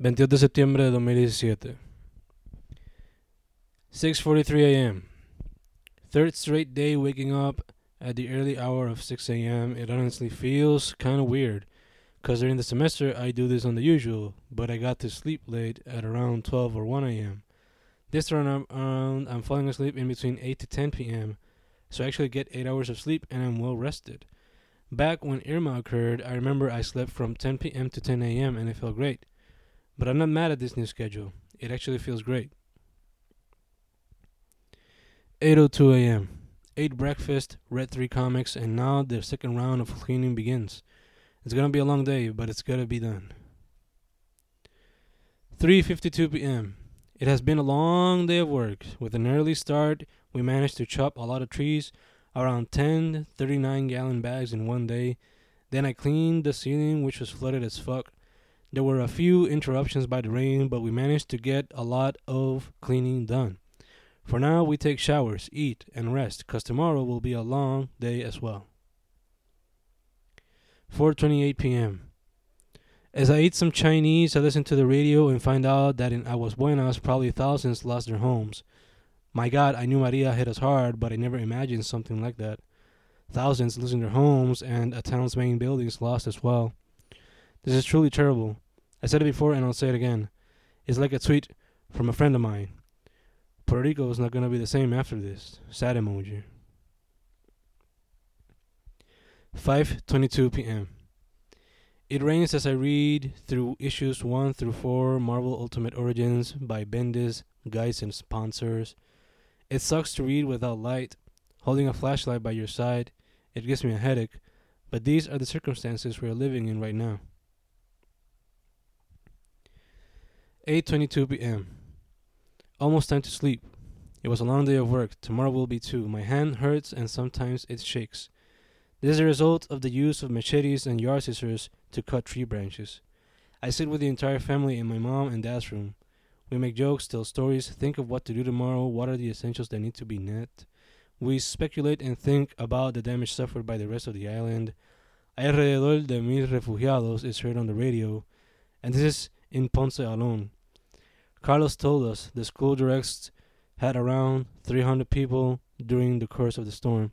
22 de septiembre de 2017. 6:43 a.m. Third straight day waking up at the early hour of 6 a.m. It honestly feels kind of weird cuz during the semester I do this on the usual, but I got to sleep late at around 12 or 1 a.m. This round around I'm falling asleep in between 8 to 10 p.m. So I actually get 8 hours of sleep and I'm well rested. Back when Irma occurred, I remember I slept from 10 p.m. to 10 a.m. and it felt great. But I'm not mad at this new schedule. It actually feels great. 8:02 a.m. Ate breakfast, read three comics, and now the second round of cleaning begins. It's gonna be a long day, but it's gotta be done. 3:52 p.m. It has been a long day of work. With an early start, we managed to chop a lot of trees, around 10 39 gallon bags in one day. Then I cleaned the ceiling, which was flooded as fuck. There were a few interruptions by the rain, but we managed to get a lot of cleaning done. For now, we take showers, eat, and rest, cause tomorrow will be a long day as well. 4:28 p.m. As I eat some Chinese, I listen to the radio and find out that in Aguas Buenas, probably thousands lost their homes. My God, I knew Maria hit us hard, but I never imagined something like that. Thousands losing their homes and a town's main buildings lost as well. This is truly terrible. I said it before and I'll say it again. It's like a tweet from a friend of mine. Puerto Rico is not going to be the same after this. Sad emoji. 5:22 p.m. It rains as I read through issues 1 through 4 Marvel Ultimate Origins by Bendis, Guice and sponsors. It sucks to read without light, holding a flashlight by your side. It gives me a headache, but these are the circumstances we are living in right now. 8:22 p.m. Almost time to sleep. It was a long day of work. Tomorrow will be too. My hand hurts and sometimes it shakes. This is a result of the use of machetes and yard scissors to cut tree branches. I sit with the entire family in my mom and dad's room. We make jokes, tell stories, think of what to do tomorrow, what are the essentials that need to be net. We speculate and think about the damage suffered by the rest of the island. Alrededor de mil refugiados is heard on the radio, and this is in Ponce alone. Carlos told us the school directs had around 300 people during the course of the storm.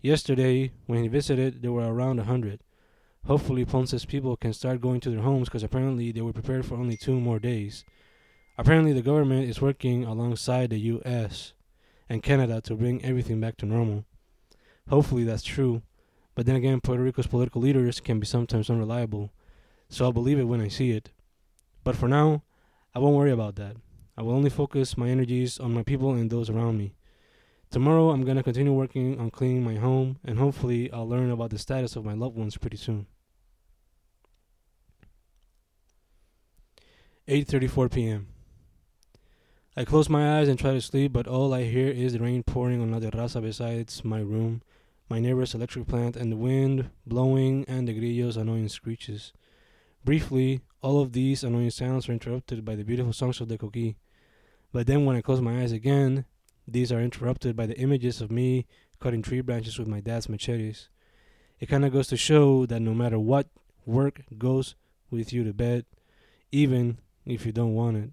Yesterday, when he visited, there were around 100. Hopefully, Ponce's people can start going to their homes because apparently they were prepared for only two more days. Apparently, the government is working alongside the U.S. and Canada to bring everything back to normal. Hopefully, that's true. But then again, Puerto Rico's political leaders can be sometimes unreliable, so I'll believe it when I see it. But for now, I won't worry about that. I will only focus my energies on my people and those around me. Tomorrow, I'm going to continue working on cleaning my home, and hopefully, I'll learn about the status of my loved ones pretty soon. 8:34 p.m. I close my eyes and try to sleep, but all I hear is the rain pouring on La terraza besides my room, my neighbor's electric plant, and the wind blowing and the grillo's annoying screeches. Briefly, all of these annoying sounds are interrupted by the beautiful songs of the coqui. But then when I close my eyes again, these are interrupted by the images of me cutting tree branches with my dad's machetes. It kind of goes to show that no matter what, work goes with you to bed, even if you don't want it.